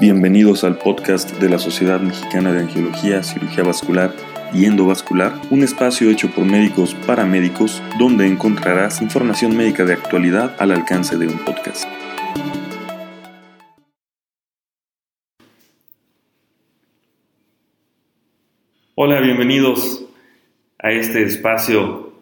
Bienvenidos al podcast de la Sociedad Mexicana de Angiología, Cirugía Vascular y Endovascular, un espacio hecho por médicos para médicos donde encontrarás información médica de actualidad al alcance de un podcast. Hola, bienvenidos a este espacio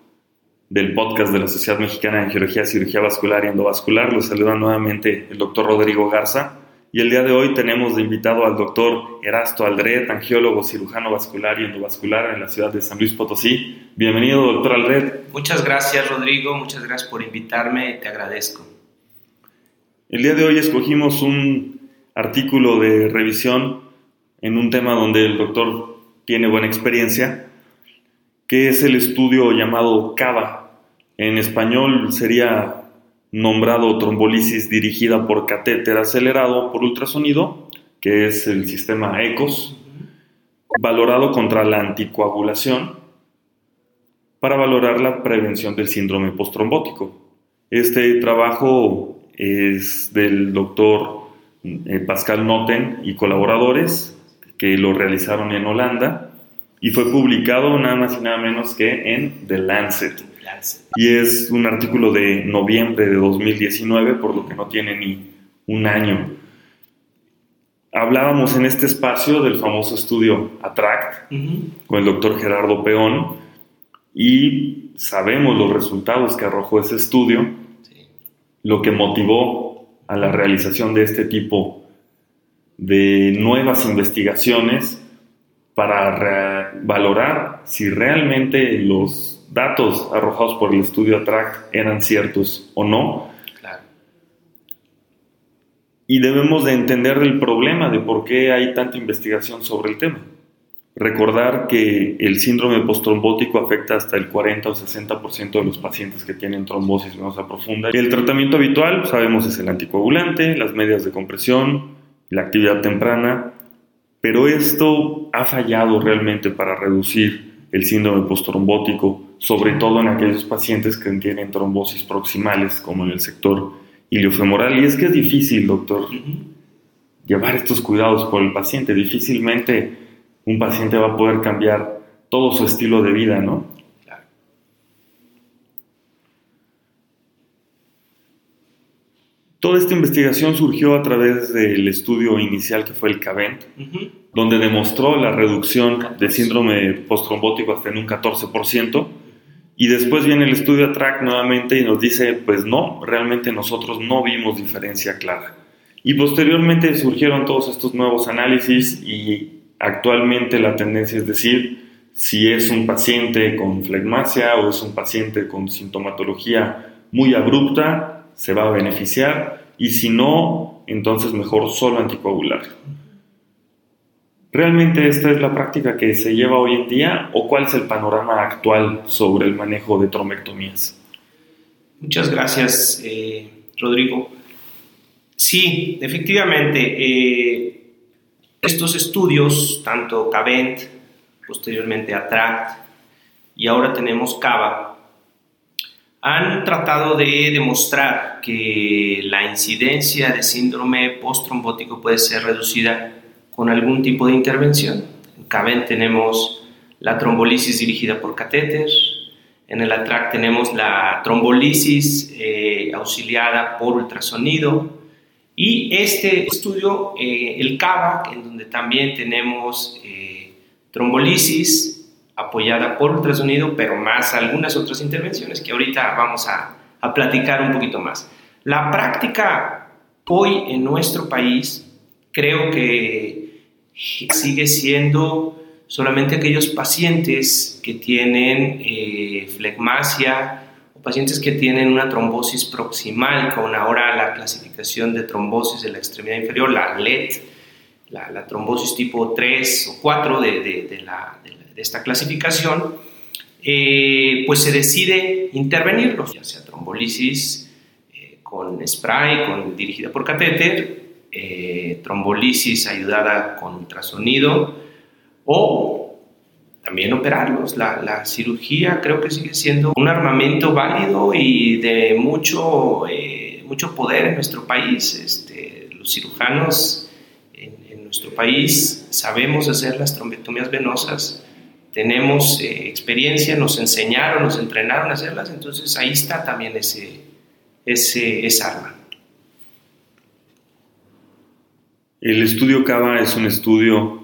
del podcast de la Sociedad Mexicana de Angiología, Cirugía Vascular y Endovascular. Los saluda nuevamente el doctor Rodrigo Garza y el día de hoy tenemos de invitado al doctor Erasto Aldred, angiólogo cirujano vascular y endovascular en la ciudad de San Luis Potosí. Bienvenido, doctor Aldred. Muchas gracias, Rodrigo. Muchas gracias por invitarme y te agradezco. El día de hoy escogimos un artículo de revisión en un tema donde el doctor tiene buena experiencia, que es el estudio llamado CAVA. En español sería nombrado trombolisis dirigida por catéter acelerado por ultrasonido, que es el sistema ECOS, valorado contra la anticoagulación para valorar la prevención del síndrome postrombótico. Este trabajo es del doctor eh, Pascal Noten y colaboradores que lo realizaron en Holanda y fue publicado nada más y nada menos que en The Lancet. Y es un artículo de noviembre de 2019, por lo que no tiene ni un año. Hablábamos en este espacio del famoso estudio ATTRACT con el doctor Gerardo Peón y sabemos los resultados que arrojó ese estudio, lo que motivó a la realización de este tipo de nuevas investigaciones para valorar si realmente los datos arrojados por el estudio ATTRACT eran ciertos o no. Y debemos de entender el problema de por qué hay tanta investigación sobre el tema. Recordar que el síndrome postrombótico afecta hasta el 40 o 60% de los pacientes que tienen trombosis venosa profunda. El tratamiento habitual, sabemos, es el anticoagulante, las medias de compresión, la actividad temprana, pero esto ha fallado realmente para reducir el síndrome postrombótico sobre todo en aquellos pacientes que tienen trombosis proximales, como en el sector iliofemoral. Y es que es difícil, doctor, llevar estos cuidados por el paciente. Difícilmente un paciente va a poder cambiar todo su estilo de vida, ¿no? Toda esta investigación surgió a través del estudio inicial que fue el CAVENT, donde demostró la reducción de síndrome postrombótico hasta en un 14%, y después viene el estudio ATRAC nuevamente y nos dice, pues no, realmente nosotros no vimos diferencia clara. Y posteriormente surgieron todos estos nuevos análisis y actualmente la tendencia es decir si es un paciente con flegmasia o es un paciente con sintomatología muy abrupta, se va a beneficiar y si no, entonces mejor solo anticoagular. ¿Realmente esta es la práctica que se lleva hoy en día o cuál es el panorama actual sobre el manejo de tromectomías? Muchas gracias, eh, Rodrigo. Sí, efectivamente, eh, estos estudios, tanto CAVENT, posteriormente ATRACT y ahora tenemos CAVA, han tratado de demostrar que la incidencia de síndrome postrombótico puede ser reducida con algún tipo de intervención. En CABEN tenemos la trombolisis dirigida por catéter, en el ATRAC tenemos la trombolisis eh, auxiliada por ultrasonido y este estudio, eh, el CAVA, en donde también tenemos eh, trombolisis apoyada por ultrasonido, pero más algunas otras intervenciones que ahorita vamos a, a platicar un poquito más. La práctica hoy en nuestro país creo que sigue siendo solamente aquellos pacientes que tienen eh, flegmasia o pacientes que tienen una trombosis proximal con ahora la clasificación de trombosis de la extremidad inferior, la LED, la, trombosis tipo 3 o 4 de, de, la, de esta clasificación, eh, pues se decide intervenirlos, ya sea trombolisis eh, con spray, con, dirigida por catéter, eh, trombolisis ayudada con ultrasonido o también operarlos. La, cirugía creo que sigue siendo un armamento válido y de mucho, eh, mucho poder en nuestro país. Este, los cirujanos en nuestro país sabemos hacer las trombectomías venosas, tenemos eh, experiencia, nos enseñaron, nos entrenaron a hacerlas, entonces ahí está también ese, ese, esa arma. El estudio CAVA es un estudio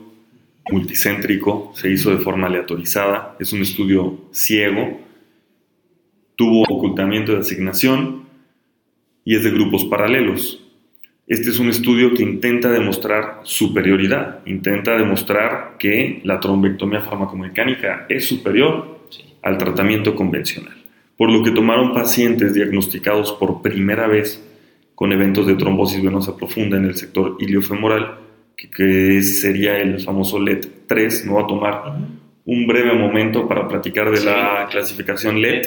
multicéntrico, se hizo de forma aleatorizada, es un estudio ciego, tuvo ocultamiento de asignación y es de grupos paralelos. Este es un estudio que intenta demostrar superioridad, intenta demostrar que la trombectomía farmacomecánica es superior al tratamiento convencional, por lo que tomaron pacientes diagnosticados por primera vez con eventos de trombosis venosa profunda en el sector iliofemoral, que, sería el famoso LED 3. Me voy a tomar un breve momento para platicar de la clasificación LED.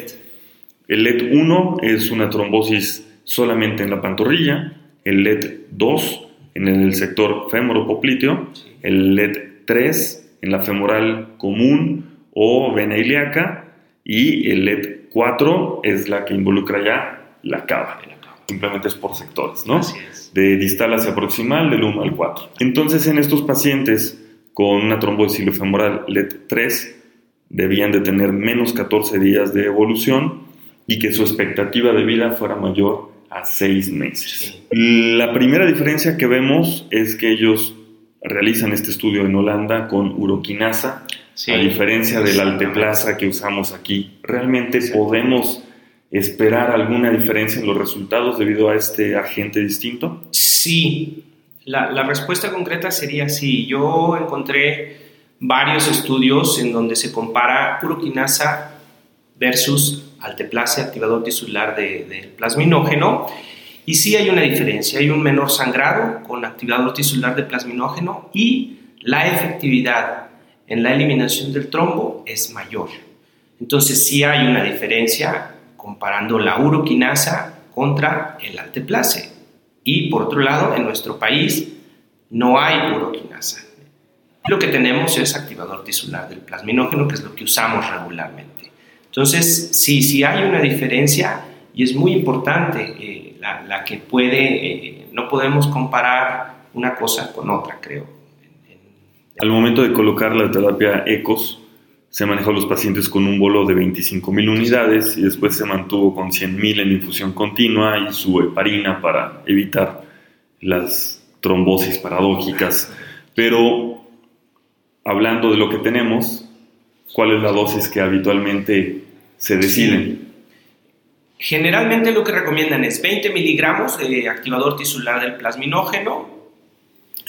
El LED 1 es una trombosis solamente en la pantorrilla, el LED 2 en el sector femoropopliteo, el LED 3 en la femoral común o vena ilíaca y el LED 4 es la que involucra ya la cava. Simplemente es por sectores, ¿no? De distal hacia proximal, del 1 al 4. Entonces, en estos pacientes con una trombosis ilofemoral LED 3 debían de tener menos 14 días de evolución y que su expectativa de vida fuera mayor a seis meses. La primera diferencia que vemos es que ellos realizan este estudio en Holanda con uroquinasa, a diferencia del alteplasa que usamos aquí. ¿Realmente podemos esperar alguna diferencia en los resultados debido a este agente distinto? Sí, la, la respuesta concreta sería sí. Yo encontré varios estudios en donde se compara uroquinasa versus alteplasia, activador tisular del de plasminógeno. Y sí hay una diferencia, hay un menor sangrado con activador tisular de plasminógeno y la efectividad en la eliminación del trombo es mayor. Entonces sí hay una diferencia comparando la uroquinasa contra el alteplase. Y por otro lado, en nuestro país no hay uroquinasa. Lo que tenemos es activador tisular del plasminógeno, que es lo que usamos regularmente. Entonces, sí, sí hay una diferencia y es muy importante eh, la, que puede, eh, no podemos comparar una cosa con otra, creo. Al momento de colocar la terapia ECOS, se manejó a los pacientes con un bolo de 25.000 unidades y después se mantuvo con 100.000 en infusión continua y su heparina para evitar las trombosis paradójicas. Pero hablando de lo que tenemos, ¿cuál es la dosis que habitualmente se deciden. Generalmente lo que recomiendan es 20 miligramos de activador tisular del plasminógeno.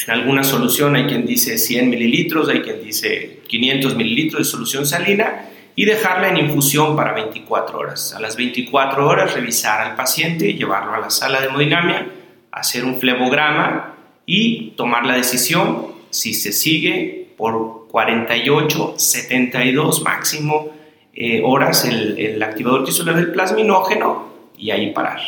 En alguna solución hay quien dice 100 mililitros, hay quien dice 500 mililitros de solución salina y dejarla en infusión para 24 horas. A las 24 horas revisar al paciente, llevarlo a la sala de hemodinamia, hacer un flebograma y tomar la decisión si se sigue por 48, 72 máximo eh, horas el, activador tisular del plasminógeno y ahí parar.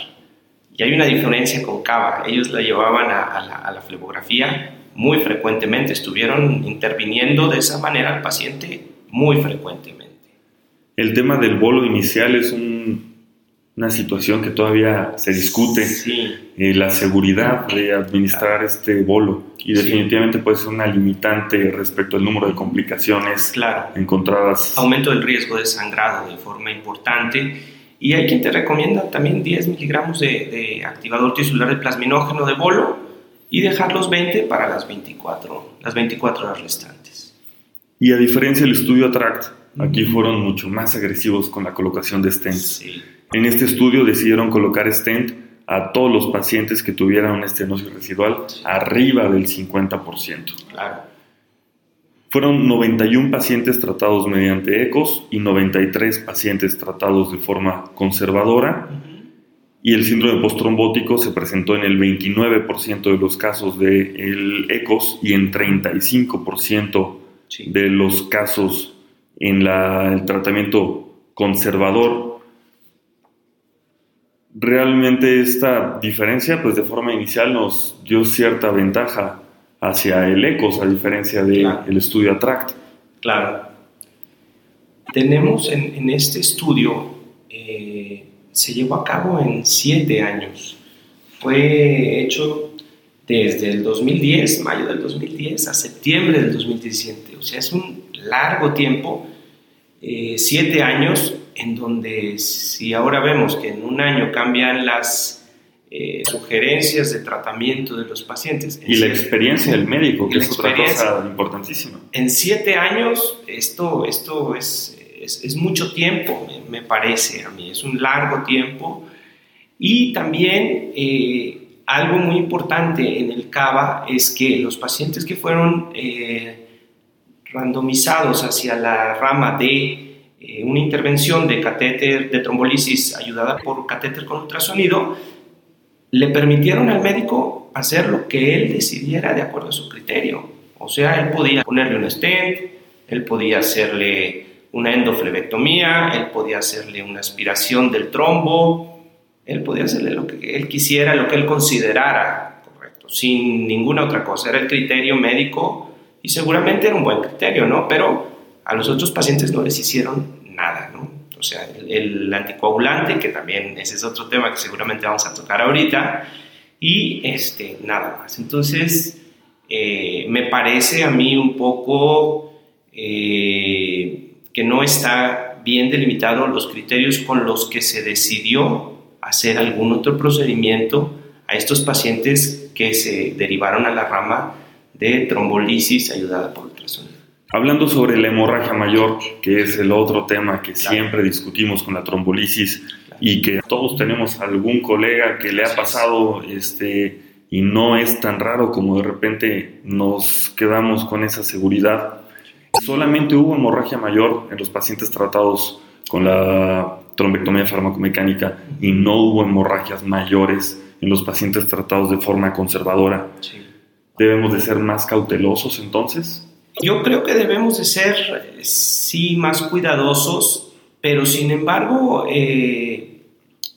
Y hay una diferencia con cava. Ellos la llevaban a, la, a la flebografía muy frecuentemente, estuvieron interviniendo de esa manera al paciente muy frecuentemente. El tema del bolo inicial es un una situación que todavía se discute, eh, la seguridad de administrar este bolo y definitivamente puede ser una limitante respecto al número de complicaciones claro. encontradas. Aumento del riesgo de sangrado de forma importante y hay quien te recomienda también 10 miligramos de, de activador tisular de plasminógeno de bolo y dejar los 20 para las 24, las 24 horas restantes. Y a diferencia del estudio ATTRACT, aquí fueron mucho más agresivos con la colocación de stents. Sí en este estudio decidieron colocar stent a todos los pacientes que tuvieran una estenosis residual arriba del 50%. Claro. Fueron 91 pacientes tratados mediante ECOS y 93 pacientes tratados de forma conservadora. Y el síndrome postrombótico se presentó en el 29% de los casos del ECOS y en 35% de los casos en el tratamiento conservador. Realmente esta diferencia, pues de forma inicial nos dio cierta ventaja hacia el ECOS, a diferencia del estudio ATTRACT. Claro. Tenemos en, este estudio, eh, se llevó a cabo en siete años. Fue hecho desde el 2010, mayo del 2010, a septiembre del 2017. O sea, es un largo tiempo, eh, siete años, en donde si ahora vemos que en un año cambian las eh, sugerencias de tratamiento de los pacientes. Y la experiencia del médico, que es otra cosa importantísima. En siete años, esto, esto es, es, mucho tiempo, me, parece a mí, es un largo tiempo. Y también eh, algo muy importante en el CABA es que los pacientes que fueron eh, randomizados hacia la rama de una intervención de catéter de trombolisis ayudada por catéter con ultrasonido, le permitieron al médico hacer lo que él decidiera de acuerdo a su criterio. O sea, él podía ponerle un stent, él podía hacerle una endoflebectomía, él podía hacerle una aspiración del trombo, él podía hacerle lo que él quisiera, lo que él considerara correcto, sin ninguna otra cosa. Era el criterio médico y seguramente era un buen criterio, ¿no? Pero a los otros pacientes no les hicieron nada, ¿no? O sea, el, anticoagulante, que también ese es otro tema que seguramente vamos a tocar ahorita, y este, nada más. Entonces, eh, me parece a mí un poco eh, que no está bien delimitado los criterios con los que se decidió hacer algún otro procedimiento a estos pacientes que se derivaron a la rama de trombolisis ayudada por. Hablando sobre la hemorragia mayor, que es el otro tema que siempre discutimos con la trombolisis y que todos tenemos algún colega que le ha pasado este, y no es tan raro como de repente nos quedamos con esa seguridad. Solamente hubo hemorragia mayor en los pacientes tratados con la trombectomía farmacomecánica y no hubo hemorragias mayores en los pacientes tratados de forma conservadora. ¿Debemos de ser más cautelosos entonces? Yo creo que debemos de ser, sí, más cuidadosos, pero sin embargo, eh,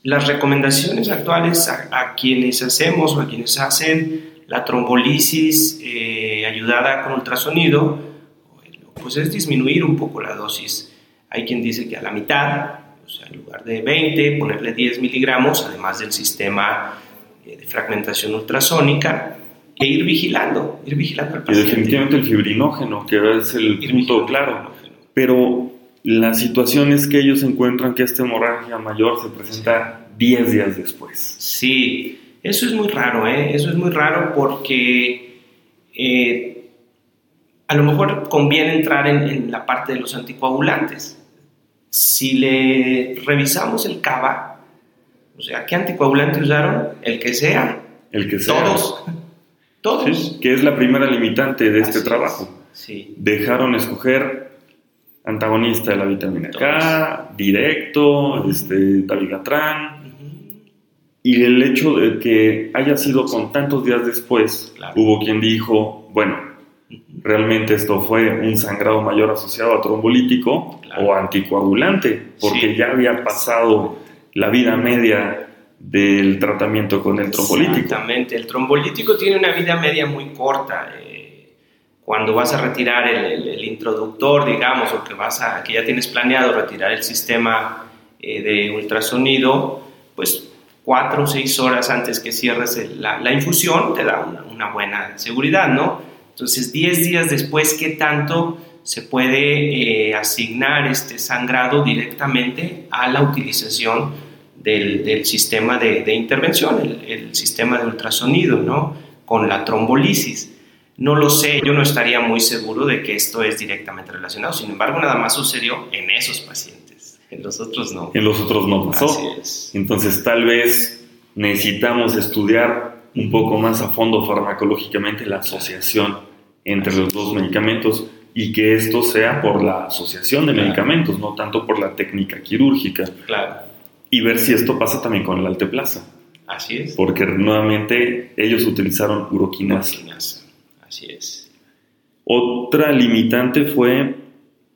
las recomendaciones actuales a, quienes hacemos o a quienes hacen la trombolisis eh, ayudada con ultrasonido, pues es disminuir un poco la dosis. Hay quien dice que a la mitad, o sea, en lugar de 20, ponerle 10 miligramos, además del sistema eh, de fragmentación ultrasónica, e ir vigilando, ir vigilando al paciente. Y definitivamente el fibrinógeno, que es el punto claro. Pero la situación es que ellos encuentran que esta hemorragia mayor se presenta 10 días después. Sí, eso es muy raro, ¿eh? Eso es muy raro porque eh, a lo mejor conviene entrar en, en, la parte de los anticoagulantes. Si le revisamos el CABA, o sea, ¿qué anticoagulante usaron? El que sea. El que sea. Todos todos. que es la primera limitante de este trabajo. Sí. Dejaron escoger antagonista de la vitamina K, directo, este, dabigatran. Y el hecho de que haya sido con tantos días después, hubo quien dijo, bueno, realmente esto fue un sangrado mayor asociado a trombolítico o anticoagulante, porque ya había pasado la vida media del tratamiento con el trombolítico. Exactamente, el trombolítico tiene una vida media muy corta. Eh, cuando vas a retirar el, introductor, digamos, o que, vas a, que ya tienes planeado retirar el sistema eh, de ultrasonido, pues cuatro o seis horas antes que cierres la, infusión te da una, buena seguridad, ¿no? Entonces, diez días después, ¿qué tanto se puede eh, asignar este sangrado directamente a la utilización del, sistema de, intervención, el, sistema de ultrasonido, ¿no? Con la trombolisis. No lo sé, yo no estaría muy seguro de que esto es directamente relacionado. Sin embargo, nada más sucedió en esos pacientes. En los otros no. En los otros no pasó. Entonces, tal vez necesitamos estudiar un poco más a fondo farmacológicamente la asociación entre los dos medicamentos y que esto sea por la asociación de medicamentos, no tanto por la técnica quirúrgica. Claro y ver si esto pasa también con el alteplasa. Así es. Porque nuevamente ellos utilizaron uroquinasa. Así es. Otra limitante fue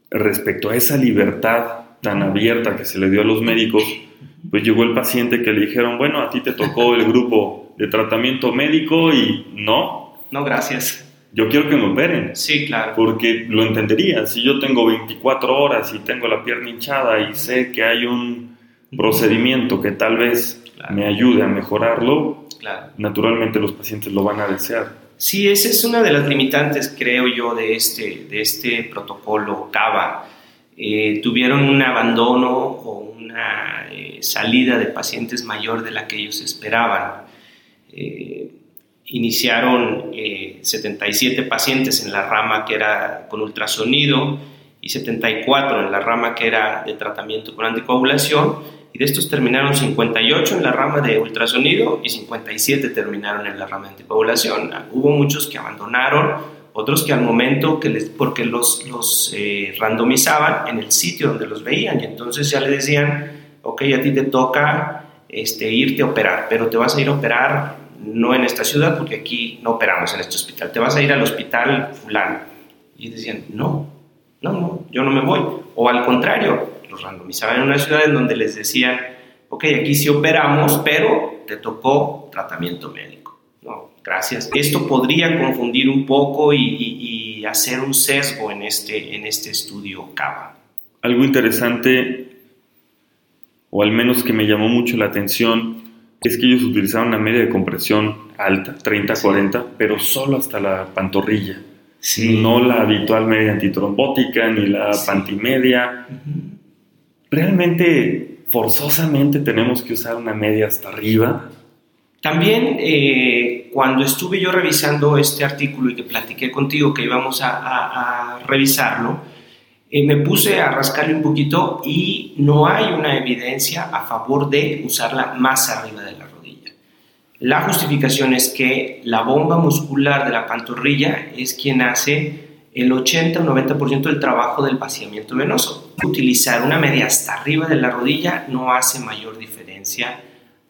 respecto a esa libertad tan abierta que se le dio a los médicos, pues llegó el paciente que le dijeron, bueno, a ti te tocó el grupo de tratamiento médico y no. No, gracias. Yo quiero que me operen. Sí, claro. Porque lo entendería. Si yo tengo 24 horas y tengo la pierna hinchada y sé que hay un procedimiento que tal vez me ayude a mejorarlo, naturalmente los pacientes lo van a desear. Sí, esa es una de las limitantes, creo yo, de este, de este protocolo CAVA. Eh, tuvieron un abandono o una eh, salida de pacientes mayor de la que ellos esperaban. Eh, iniciaron 77 pacientes en la rama que era con ultrasonido y 74 en la rama que era de tratamiento con anticoagulación y de estos terminaron 58 en la rama de ultrasonido y 57 terminaron en la rama de anticoagulación. Hubo muchos que abandonaron, otros que al momento, que les, porque los, los eh, randomizaban en el sitio donde los veían y entonces ya le decían, ok, a ti te toca este, irte a operar, pero te vas a ir a operar no en esta ciudad porque aquí no operamos en este hospital, te vas a ir al hospital fulano. Y decían, no, no, no, yo no me voy. O al contrario, los randomizaban en una ciudad en donde les decían, ok, aquí sí operamos, pero te tocó tratamiento médico. No, gracias. Esto podría confundir un poco y, hacer un sesgo en este, en este estudio CAVA. Algo interesante, o al menos que me llamó mucho la atención, es que ellos utilizaron una media de compresión alta, 30-40, pero solo hasta la pantorrilla. No la habitual media antitrombótica ni la pantimedia realmente forzosamente tenemos que usar una media hasta arriba. También eh, cuando estuve yo revisando este artículo y que platiqué contigo que íbamos a, revisarlo, eh, me puse a rascarle un poquito y no hay una evidencia a favor de usarla más arriba de la rodilla. La justificación es que la bomba muscular de la pantorrilla es quien hace el 80 o 90% del trabajo del vaciamiento venoso. Utilizar una media hasta arriba de la rodilla no hace mayor diferencia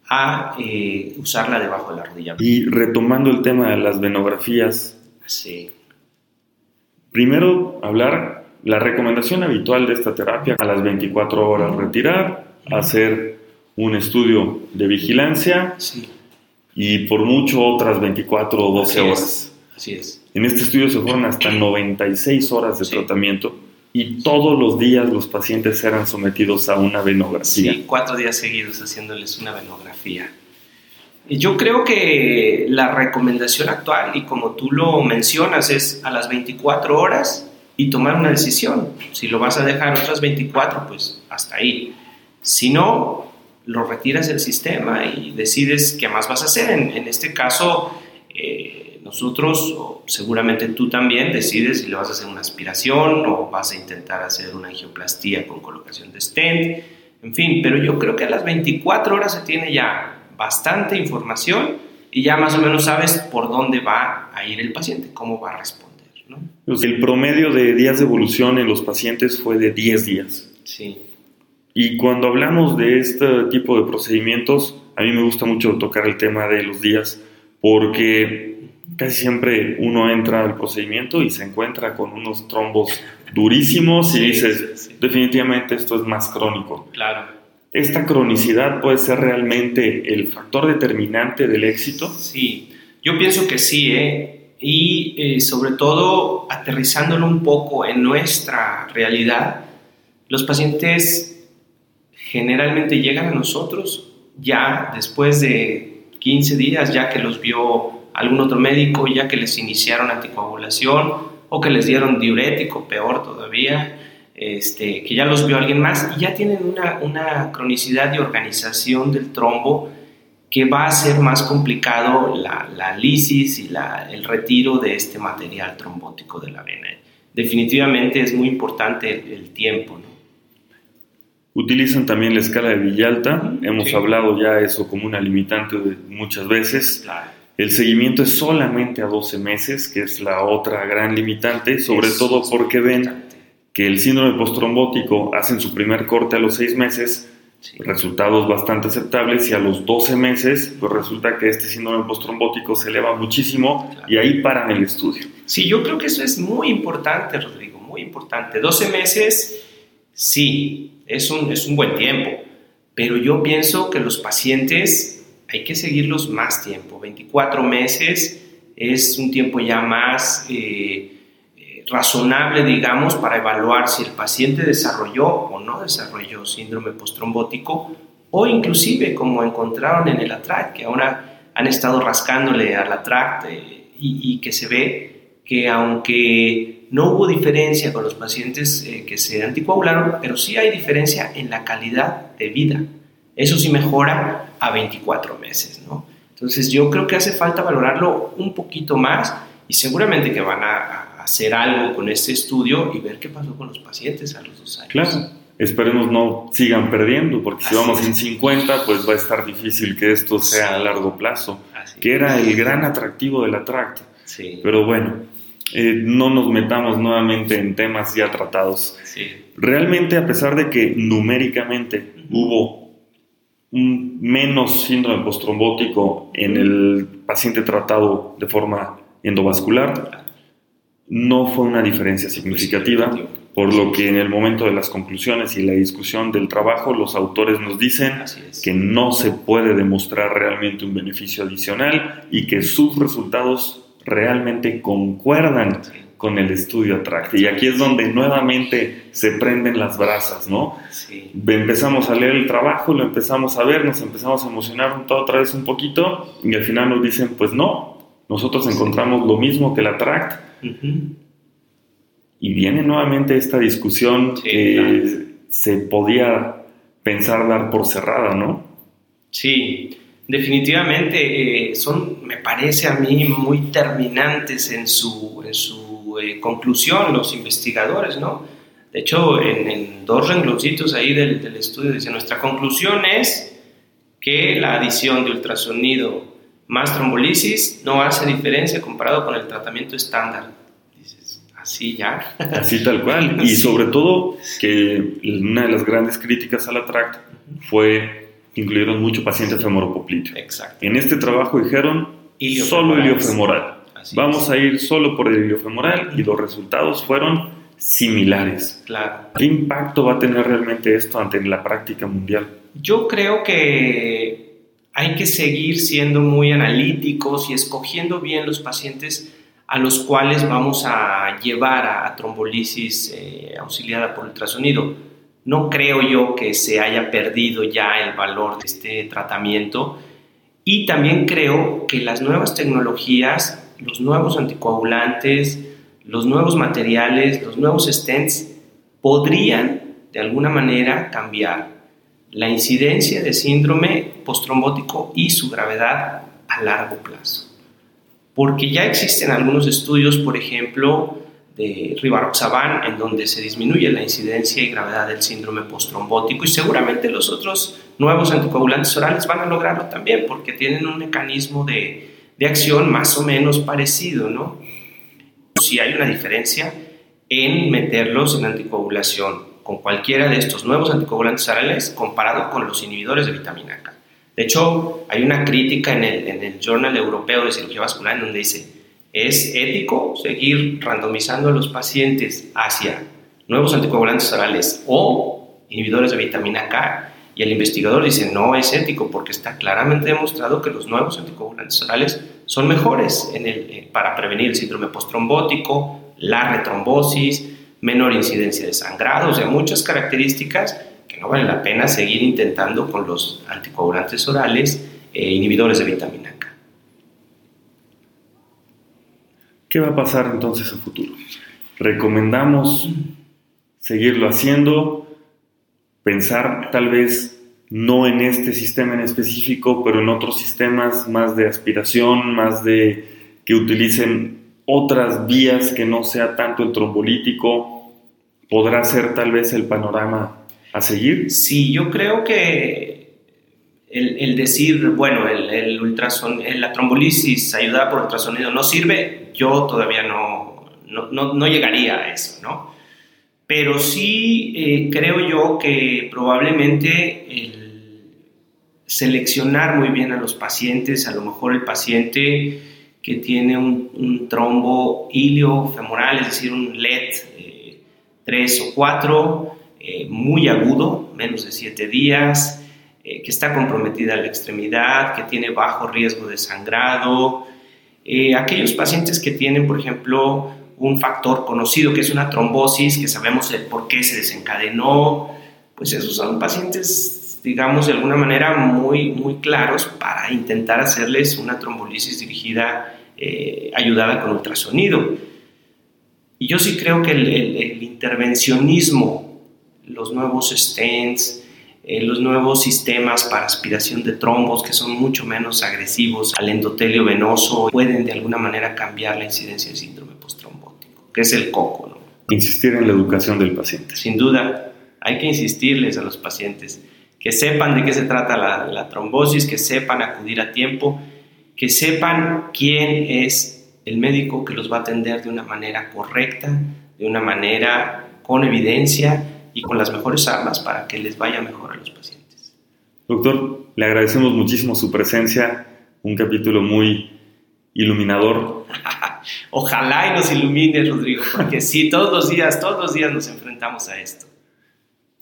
a eh, usarla debajo de la rodilla. Y retomando el tema de las venografías. Sí. Primero, hablar la recomendación habitual de esta terapia a las 24 horas retirar, hacer un estudio de vigilancia y por mucho otras 24 o 12 horas. Así es. En este estudio se fueron hasta 96 horas de tratamiento y todos los días los pacientes eran sometidos a una venografía. Sí, cuatro días seguidos haciéndoles una venografía. Yo creo que la recomendación actual, y como tú lo mencionas, es a las 24 horas y tomar una decisión. Si lo vas a dejar otras 24, pues hasta ahí. Si no, lo retiras del sistema y decides qué más vas a hacer. En, este caso, eh, nosotros, o seguramente tú también, decides si le vas a hacer una aspiración o vas a intentar hacer una angioplastía con colocación de stent, en fin, pero yo creo que a las 24 horas se tiene ya bastante información y ya más o menos sabes por dónde va a ir el paciente, cómo va a responder. ¿no? Pues el promedio de días de evolución en los pacientes fue de 10 días. Sí. Y cuando hablamos de este tipo de procedimientos, a mí me gusta mucho tocar el tema de los días, porque casi siempre uno entra al procedimiento y se encuentra con unos trombos durísimos y dices, definitivamente esto es más crónico. Claro. ¿Esta cronicidad puede ser realmente el factor determinante del éxito? Sí, yo pienso que sí, ¿eh? Y eh, sobre todo aterrizándolo un poco en nuestra realidad, los pacientes generalmente llegan a nosotros ya después de 15 días, ya que los vio algún otro médico ya que les iniciaron anticoagulación o que les dieron diurético, peor todavía, este, que ya los vio alguien más y ya tienen una, una cronicidad de organización del trombo que va a ser más complicado la, la lisis y la, el retiro de este material trombótico de la vena. Definitivamente es muy importante el, tiempo. Utilizan también la escala de Villalta, hemos hablado ya eso como una limitante muchas veces. Claro. El seguimiento es solamente a 12 meses, que es la otra gran limitante, sobre todo porque ven que el síndrome postrombótico hacen su primer corte a los 6 meses, resultados bastante aceptables, y a los 12 meses, pues resulta que este síndrome postrombótico se eleva muchísimo y ahí paran el estudio. Sí, yo creo que eso es muy importante, Rodrigo, muy importante. 12 meses, sí, es un, es un buen tiempo, pero yo pienso que los pacientes hay que seguirlos más tiempo. 24 meses es un tiempo ya más eh, eh, razonable, digamos, para evaluar si el paciente desarrolló o no desarrolló síndrome postrombótico o inclusive como encontraron en el ATRACT, que ahora han estado rascándole al ATRACT eh, y, que se ve que aunque no hubo diferencia con los pacientes que se anticoagularon, pero sí hay diferencia en la calidad de vida. Eso sí mejora a 24 meses, ¿no? Entonces yo creo que hace falta valorarlo un poquito más y seguramente que van a, hacer algo con este estudio y ver qué pasó con los pacientes a los dos años. Claro, esperemos no sigan perdiendo, porque si vamos en 50, pues va a estar difícil que esto sea a largo plazo, que era el gran atractivo del ATRACT. Sí. Pero bueno, eh, no nos metamos nuevamente en temas ya tratados. Sí. Realmente, a pesar de que numéricamente hubo un menos síndrome postrombótico en el paciente tratado de forma endovascular, no fue una diferencia significativa, por lo que en el momento de las conclusiones y la discusión del trabajo, los autores nos dicen que no se puede demostrar realmente un beneficio adicional y que sus resultados realmente concuerdan con el estudio ATRACT. Y aquí es donde nuevamente se prenden las brasas, ¿no? Empezamos a leer el trabajo, lo empezamos a ver, nos empezamos a emocionar otra vez un poquito y al final nos dicen, pues no, nosotros encontramos lo mismo que la TRACT. Y viene nuevamente esta discusión que se podía pensar dar por cerrada, ¿no? Sí, definitivamente eh, son, me parece a mí, muy terminantes en su, en su eh, conclusión los investigadores, ¿no? De hecho, en, dos rengloncitos ahí del, del estudio dice, nuestra conclusión es que la adición de ultrasonido más trombolisis no hace diferencia comparado con el tratamiento estándar. Dices, así ya. Así tal cual. Y sobre todo que una de las grandes críticas al ATRACT fue que incluyeron mucho paciente femoropopliteo. Exacto. En este trabajo dijeron solo iliofemoral. Vamos a ir solo por el iliofemoral y los resultados fueron similares. Claro. ¿Qué impacto va a tener realmente esto ante la práctica mundial? Yo creo que hay que seguir siendo muy analíticos y escogiendo bien los pacientes a los cuales vamos a llevar a, trombolisis eh, auxiliada por ultrasonido. No creo yo que se haya perdido ya el valor de este tratamiento y también creo que las nuevas tecnologías, los nuevos anticoagulantes, los nuevos materiales, los nuevos stents podrían de alguna manera cambiar la incidencia de síndrome postrombótico y su gravedad a largo plazo. Porque ya existen algunos estudios, por ejemplo, de Rivaroxaban, en donde se disminuye la incidencia y gravedad del síndrome postrombótico y seguramente los otros nuevos anticoagulantes orales van a lograrlo también porque tienen un mecanismo de, de acción más o menos parecido, ¿no? Si hay una diferencia en meterlos en anticoagulación con cualquiera de estos nuevos anticoagulantes orales comparado con los inhibidores de vitamina K. De hecho, hay una crítica en el, en el Journal Europeo de Cirugía Vascular en donde dice, es ético seguir randomizando a los pacientes hacia nuevos anticoagulantes orales o inhibidores de vitamina K. Y el investigador dice, no es ético porque está claramente demostrado que los nuevos anticoagulantes orales son mejores eh, para prevenir el síndrome postrombótico, la retrombosis, menor incidencia de sangrado, o sea, muchas características que no vale la pena seguir intentando con los anticoagulantes orales e inhibidores de vitamina K. ¿Qué va a pasar entonces en futuro? ¿Recomendamos seguirlo haciendo? Pensar tal vez no en este sistema en específico, pero en otros sistemas más de aspiración, más de que utilicen otras vías que no sea tanto el trombolítico, podrá ser tal vez el panorama a seguir? Sí, yo creo que el, decir, bueno, el, el la trombolisis ayudada por ultrasonido no sirve, yo todavía no, no, llegaría a eso, ¿no? Pero sí eh, creo yo que probablemente el seleccionar muy bien a los pacientes, a lo mejor el paciente que tiene un, trombo iliofemoral, es decir, un LED 3 eh, o 4, eh, muy agudo, menos de 7 días, que está comprometida la extremidad, que tiene bajo riesgo de sangrado. aquellos pacientes que tienen, por ejemplo, un factor conocido que es una trombosis, que sabemos el por qué se desencadenó, pues esos son pacientes digamos, de alguna manera muy, muy claros para intentar hacerles una trombolisis dirigida, eh, ayudada con ultrasonido. Y yo sí creo que el, intervencionismo, los nuevos stents, eh, los nuevos sistemas para aspiración de trombos que son mucho menos agresivos al endotelio venoso pueden de alguna manera cambiar la incidencia de síndrome que es el coco. ¿no? Insistir en la educación del paciente. Sin duda, hay que insistirles a los pacientes que sepan de qué se trata la, la trombosis, que sepan acudir a tiempo, que sepan quién es el médico que los va a atender de una manera correcta, de una manera con evidencia y con las mejores armas para que les vaya mejor a los pacientes. Doctor, le agradecemos muchísimo su presencia, un capítulo muy iluminador. Ojalá y nos ilumine, Rodrigo, porque sí, todos los días, todos los días nos enfrentamos a esto.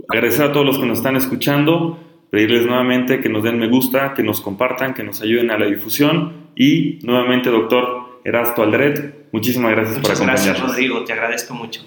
Agradecer a todos los que nos están escuchando, pedirles nuevamente que nos den me gusta, que nos compartan, que nos ayuden a la difusión y nuevamente, doctor, Erasto Aldred, muchísimas gracias por acompañarnos. Gracias, Rodrigo, te agradezco mucho.